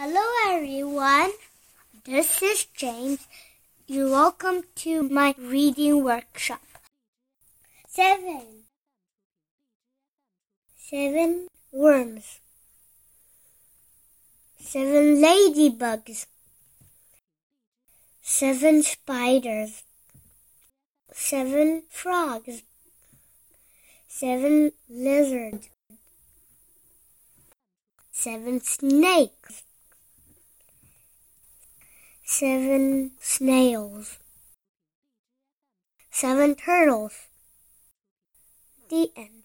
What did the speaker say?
Hello, everyone. This is James. You're welcome to my reading workshop. Seven. Seven worms. Seven ladybugs. Seven spiders. Seven frogs. Seven lizards. Seven snakes seven snails, seven turtles. The end.